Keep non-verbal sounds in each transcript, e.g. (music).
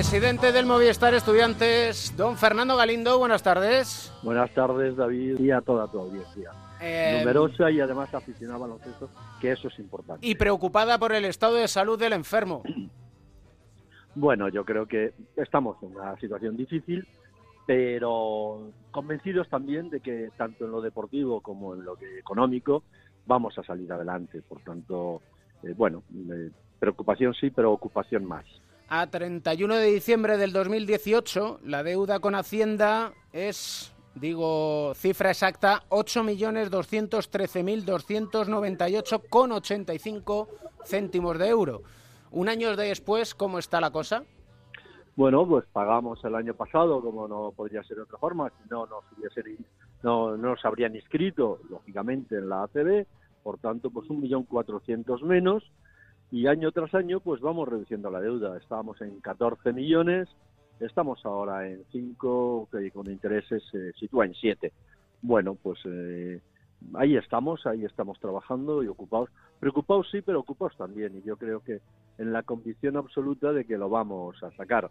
Presidente del Movistar Estudiantes, don Fernando Galindo, buenas tardes. Buenas tardes, David, y a toda tu audiencia. Eh, Numerosa y además aficionada baloncesto, que eso es importante. Y preocupada por el estado de salud del enfermo. (clears throat) Bueno, yo creo que estamos en una situación difícil, pero convencidos también de que tanto en lo deportivo como en lo que económico vamos a salir adelante. Por tanto, eh, bueno, eh, preocupación sí, pero ocupación más. A 31 de diciembre del 2018, la deuda con Hacienda es, digo, cifra exacta, 8.213.298,85 céntimos de euro. Un año después, ¿cómo está la cosa? Bueno, pues pagamos el año pasado, como no podría ser de otra forma, si no nos, hubiese, no, no nos habrían inscrito, lógicamente, en la ACB, por tanto, pues un millón cuatrocientos menos, y año tras año, pues vamos reduciendo la deuda. Estábamos en 14 millones, estamos ahora en 5, que con intereses se sitúa en 7. Bueno, pues eh, ahí estamos, ahí estamos trabajando y ocupados. Preocupados sí, pero ocupados también, y yo creo que en la convicción absoluta de que lo vamos a sacar.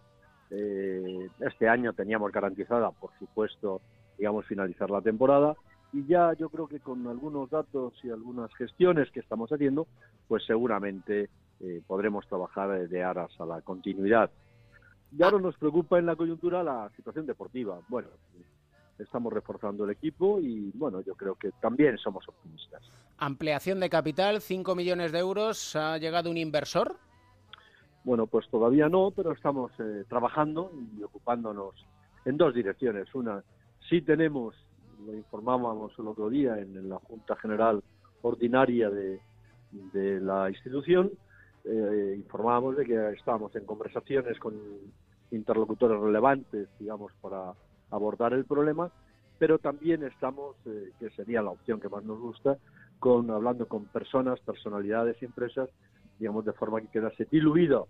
Eh, este año teníamos garantizada, por supuesto, digamos, finalizar la temporada y ya yo creo que con algunos datos y algunas gestiones que estamos haciendo, pues seguramente eh, podremos trabajar de aras a la continuidad. Y ahora nos preocupa en la coyuntura la situación deportiva. Bueno, estamos reforzando el equipo y bueno, yo creo que también somos optimistas. Ampliación de capital, 5 millones de euros. ¿Ha llegado un inversor? Bueno, pues todavía no, pero estamos eh, trabajando y ocupándonos en dos direcciones. Una, sí tenemos, lo informábamos el otro día en, la Junta General Ordinaria de, la institución, eh, informábamos de que estábamos en conversaciones con interlocutores relevantes, digamos, para abordar el problema, pero también estamos, eh, que sería la opción que más nos gusta, con hablando con personas, personalidades empresas digamos, de forma que quedase diluido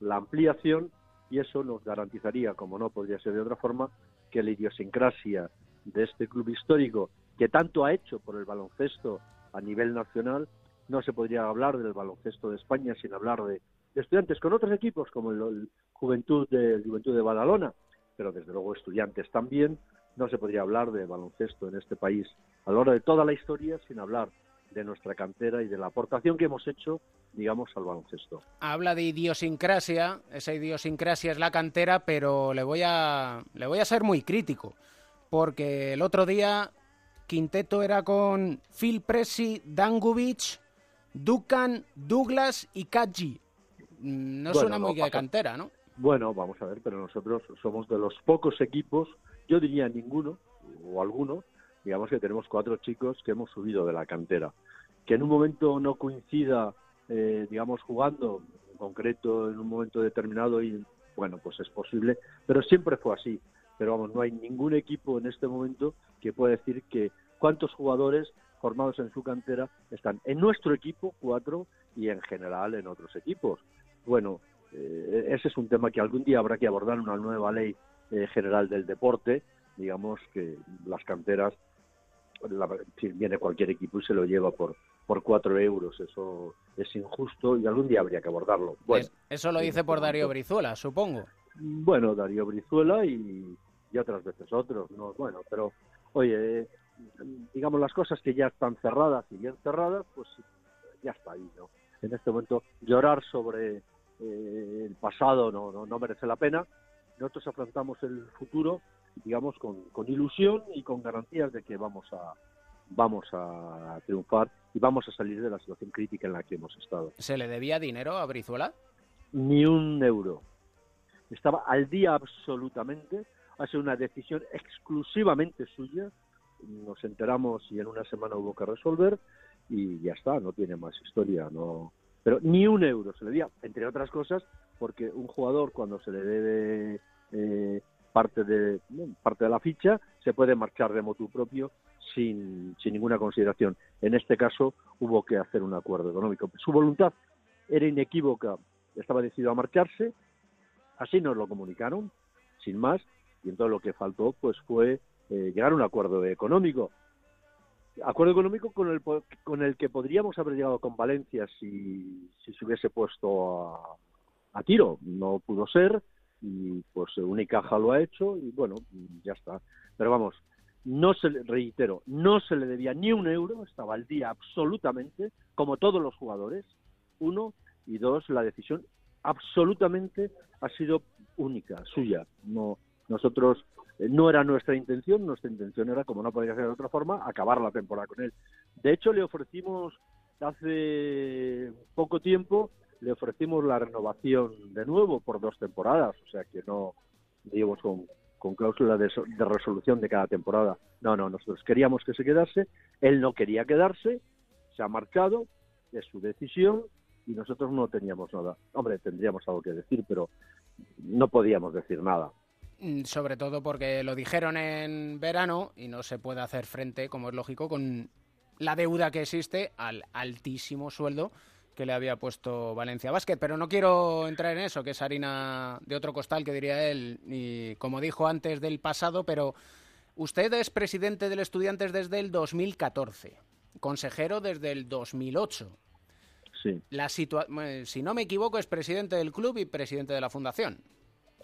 la ampliación y eso nos garantizaría, como no podría ser de otra forma, que la idiosincrasia de este club histórico, que tanto ha hecho por el baloncesto a nivel nacional, no se podría hablar del baloncesto de España sin hablar de, estudiantes con otros equipos como el, Juventud de Juventud de Badalona, pero desde luego estudiantes también, no se podría hablar de baloncesto en este país a lo largo de toda la historia sin hablar de nuestra cantera y de la aportación que hemos hecho, digamos, al baloncesto. Habla de idiosincrasia, esa idiosincrasia es la cantera, pero le voy a, le voy a ser muy crítico, porque el otro día quinteto era con Phil Presi, Dangubic, Dukan, Douglas y Kaji. Mm, no suena muy de cantera, ¿no? Bueno, vamos a ver, pero nosotros somos de los pocos equipos, yo diría ninguno o alguno, digamos que tenemos cuatro chicos que hemos subido de la cantera. Que en un momento no coincida, eh, digamos, jugando, en concreto en un momento determinado, y bueno, pues es posible, pero siempre fue así. Pero vamos, no hay ningún equipo en este momento que pueda decir que cuántos jugadores formados en su cantera están en nuestro equipo, cuatro, y en general en otros equipos. Bueno, eh, ese es un tema que algún día habrá que abordar en una nueva ley eh, general del deporte, digamos que las canteras si viene cualquier equipo y se lo lleva por por cuatro euros. Eso es injusto y algún día habría que abordarlo. Bueno, eso lo dice por Darío Brizuela, supongo. Bueno, Darío Brizuela y, y otras veces otros. no Bueno, pero oye, digamos las cosas que ya están cerradas y bien cerradas, pues ya está ahí, ¿no? En este momento llorar sobre eh, el pasado no, no, no merece la pena. Nosotros afrontamos el futuro digamos, con, con ilusión y con garantías de que vamos a, vamos a triunfar y vamos a salir de la situación crítica en la que hemos estado. ¿Se le debía dinero a Brizuela? Ni un euro. Estaba al día absolutamente. Ha sido una decisión exclusivamente suya. Nos enteramos y en una semana hubo que resolver y ya está, no tiene más historia. no Pero ni un euro se le debía, entre otras cosas, porque un jugador cuando se le debe eh, parte de, parte de la ficha, se puede marchar de motu propio sin, sin ninguna consideración. En este caso hubo que hacer un acuerdo económico. Su voluntad era inequívoca, estaba decidido a marcharse, así nos lo comunicaron, sin más, y entonces lo que faltó pues fue eh, llegar a un acuerdo económico. Acuerdo económico con el, con el que podríamos haber llegado con Valencia si, si se hubiese puesto a, a tiro. No pudo ser, y pues Unicaja lo ha hecho y bueno, ya está. Pero vamos, no se le, reitero, no se le debía ni un euro, estaba al día absolutamente, como todos los jugadores, uno, y dos, la decisión absolutamente ha sido única, suya. No, nosotros eh, no era nuestra intención, nuestra intención era, como no podía ser de otra forma, acabar la temporada con él. De hecho, le ofrecimos hace poco tiempo, le ofrecimos la renovación de nuevo por dos temporadas, o sea que no, digamos, con, con cláusula de, de, resolución de cada temporada. No, no, nosotros queríamos que se quedase, él no quería quedarse, se ha marchado, es su decisión y nosotros no teníamos nada. Hombre, tendríamos algo que decir, pero no podíamos decir nada. Mm, sobre todo porque lo dijeron en verano y no se puede hacer frente, como es lógico, con la deuda que existe al altísimo sueldo que le había puesto Valencia Basket. Pero no quiero entrar en eso, que es harina de otro costal, que diría él, y como dijo antes del pasado, pero usted es presidente del Estudiantes desde el 2014, consejero desde el 2008. Sí. La si no me equivoco, es presidente del club y presidente de la fundación.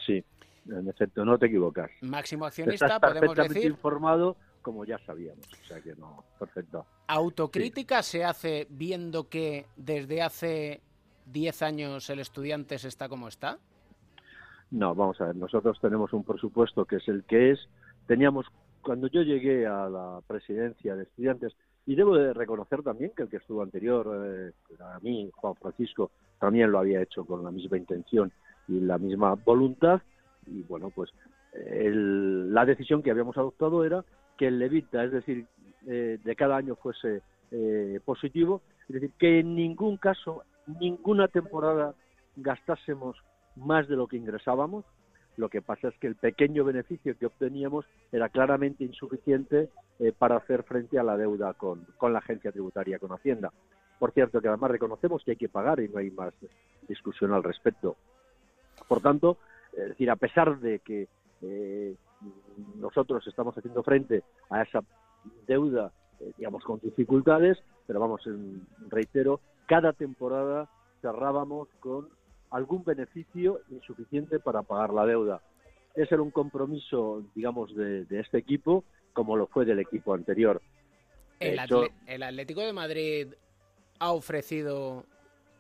Sí, en efecto, no te equivocas. Máximo accionista, podemos decir. informado como ya sabíamos. O sea que no, perfecto. ¿Autocrítica se hace viendo que desde hace 10 años el estudiante está como está? No, vamos a ver, nosotros tenemos un presupuesto que es el que es. Teníamos, cuando yo llegué a la presidencia de estudiantes, y debo de reconocer también que el que estuvo anterior, eh, a mí, Juan Francisco, también lo había hecho con la misma intención y la misma voluntad. Y bueno, pues la decisión que habíamos adoptado era que el levita, es decir, eh, de cada año fuese eh, positivo, es decir, que en ningún caso, ninguna temporada gastásemos más de lo que ingresábamos. Lo que pasa es que el pequeño beneficio que obteníamos era claramente insuficiente eh, para hacer frente a la deuda con, con la agencia tributaria, con Hacienda. Por cierto, que además reconocemos que hay que pagar y no hay más discusión al respecto. Por tanto, es decir, a pesar de que eh, nosotros estamos haciendo frente a esa deuda, eh, digamos, con dificultades, pero vamos, reitero, cada temporada cerrábamos con algún beneficio insuficiente para pagar la deuda. Ese era un compromiso, digamos, de, este equipo, como lo fue del equipo anterior. El, el Atlético de Madrid ha ofrecido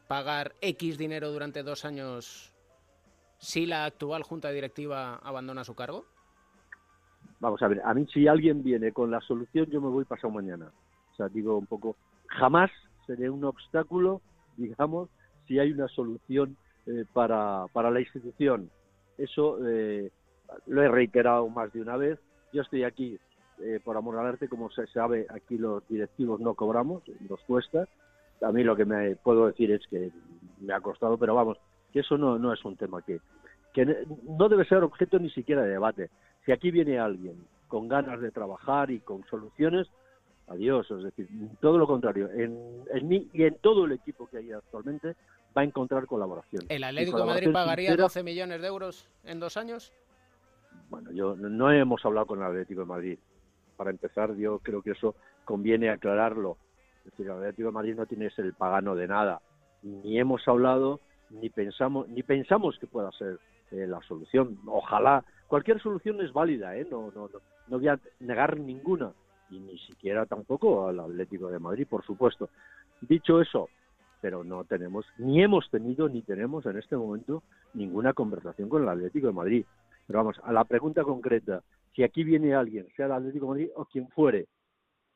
pagar X dinero durante dos años si la actual junta directiva abandona su cargo? Vamos a ver, a mí si alguien viene con la solución, yo me voy pasado mañana. O sea, digo un poco, jamás seré un obstáculo, digamos, si hay una solución eh, para, para la institución. Eso eh, lo he reiterado más de una vez. Yo estoy aquí eh, por amor al arte, como se sabe, aquí los directivos no cobramos, nos cuesta. A mí lo que me puedo decir es que me ha costado, pero vamos, que eso no, no es un tema que, que no debe ser objeto ni siquiera de debate. Si aquí viene alguien con ganas de trabajar y con soluciones, adiós, es decir, todo lo contrario, en, en mí y en todo el equipo que hay actualmente va a encontrar colaboración. ¿El Atlético de Madrid pagaría 12 millones de euros en dos años? Bueno, yo no hemos hablado con el Atlético de Madrid. Para empezar, yo creo que eso conviene aclararlo. Es decir, el Atlético de Madrid no tiene que ser el pagano de nada. Ni hemos hablado ni pensamos ni pensamos que pueda ser eh, la solución. Ojalá cualquier solución es válida, ¿eh? no, no, no, no voy a negar ninguna y ni siquiera tampoco al Atlético de Madrid, por supuesto. Dicho eso, pero no tenemos, ni hemos tenido, ni tenemos en este momento ninguna conversación con el Atlético de Madrid. Pero vamos, a la pregunta concreta, si aquí viene alguien, sea el Atlético de Madrid o quien fuere,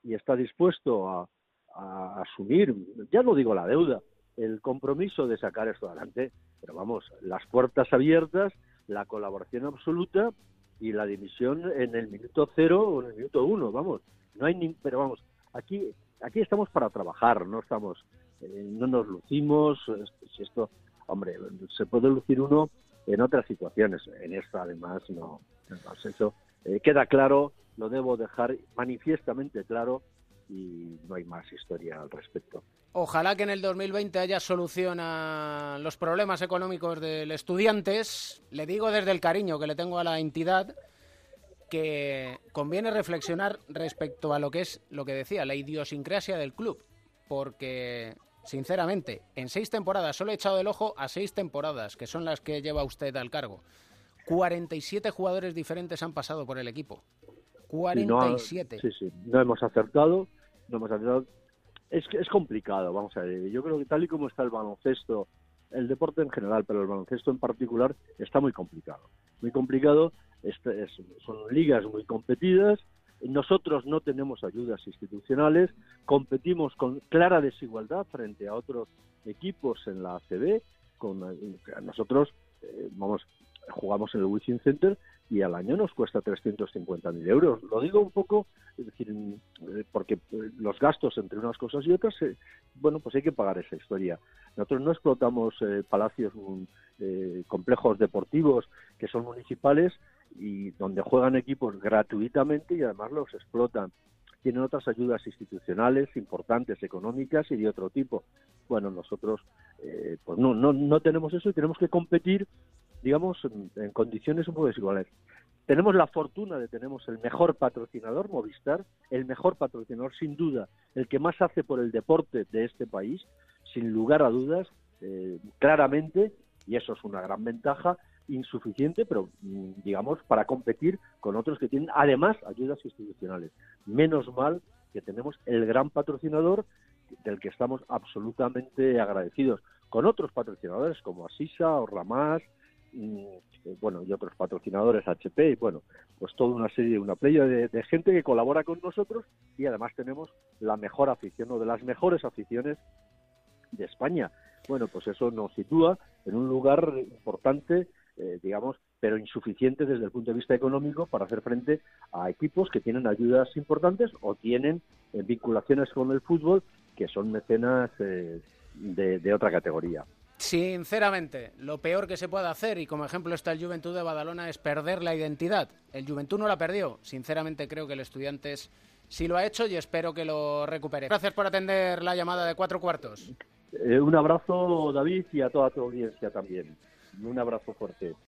y está dispuesto a, a asumir, ya no digo la deuda, el compromiso de sacar esto adelante. Pero vamos, las puertas abiertas, la colaboración absoluta y la dimisión en el minuto cero o en el minuto uno, vamos. No hay ni, pero vamos, aquí aquí estamos para trabajar, no estamos, eh, no nos lucimos, si esto, hombre, se puede lucir uno en otras situaciones, en esta además no, eso eh, queda claro, lo debo dejar manifiestamente claro y no hay más historia al respecto. Ojalá que en el 2020 haya solución a los problemas económicos del estudiantes. Le digo desde el cariño que le tengo a la entidad que conviene reflexionar respecto a lo que es lo que decía, la idiosincrasia del club. Porque, sinceramente, en seis temporadas, solo he echado el ojo a seis temporadas, que son las que lleva usted al cargo. 47 jugadores diferentes han pasado por el equipo. 47. sí, sí, no hemos acertado, no hemos acertado. Es, es complicado, vamos a ver. Yo creo que tal y como está el baloncesto, el deporte en general, pero el baloncesto en particular, está muy complicado. Muy complicado, son ligas muy competidas, nosotros no tenemos ayudas institucionales, competimos con clara desigualdad frente a otros equipos en la ACB. Con, nosotros, eh, vamos, jugamos en el Wizzing Center y al año nos cuesta 350.000 euros. Lo digo un poco, eh, porque eh, los gastos entre unas cosas y otras, bueno, pues hay que pagar esa historia. Nosotros no explotamos palacios, mm, complejos deportivos que son municipales y donde juegan equipos gratuitamente y además los explotan. Tienen otras ayudas institucionales importantes, económicas y de otro tipo. Bueno, nosotros eh, pues no, no, no tenemos eso y tenemos que competir, digamos, en, condiciones un poco desiguales. Tenemos la fortuna de tenemos el mejor patrocinador, Movistar, el mejor patrocinador sin duda, el que más hace por el deporte de este país, sin lugar a dudas, eh, claramente, y eso es una gran ventaja, insuficiente, pero mm, digamos, para competir con otros que tienen además ayudas institucionales. Menos mal que tenemos el gran patrocinador del que estamos absolutamente agradecidos, con otros patrocinadores como Asisa o Ramás, bueno, y otros patrocinadores HP, y bueno, pues toda una serie, una playa de, gente que colabora con nosotros y además tenemos la mejor afición, o de las mejores aficiones de España. Bueno, pues eso nos sitúa en un lugar importante eh, digamos, pero insuficiente desde el punto de vista económico para hacer frente a equipos que tienen ayudas importantes o tienen eh, vinculaciones con el fútbol que son mecenas eh, de, otra categoría. Sinceramente, lo peor que se puede hacer, y como ejemplo está el Juventud de Badalona, es perder la identidad. El Juventud no la perdió. Sinceramente creo que el Estudiantes sí lo ha hecho y espero que lo recupere. Gracias por atender la llamada de cuatro cuartos. un abrazo, David, y a toda tu audiencia también. Un abrazo fuerte.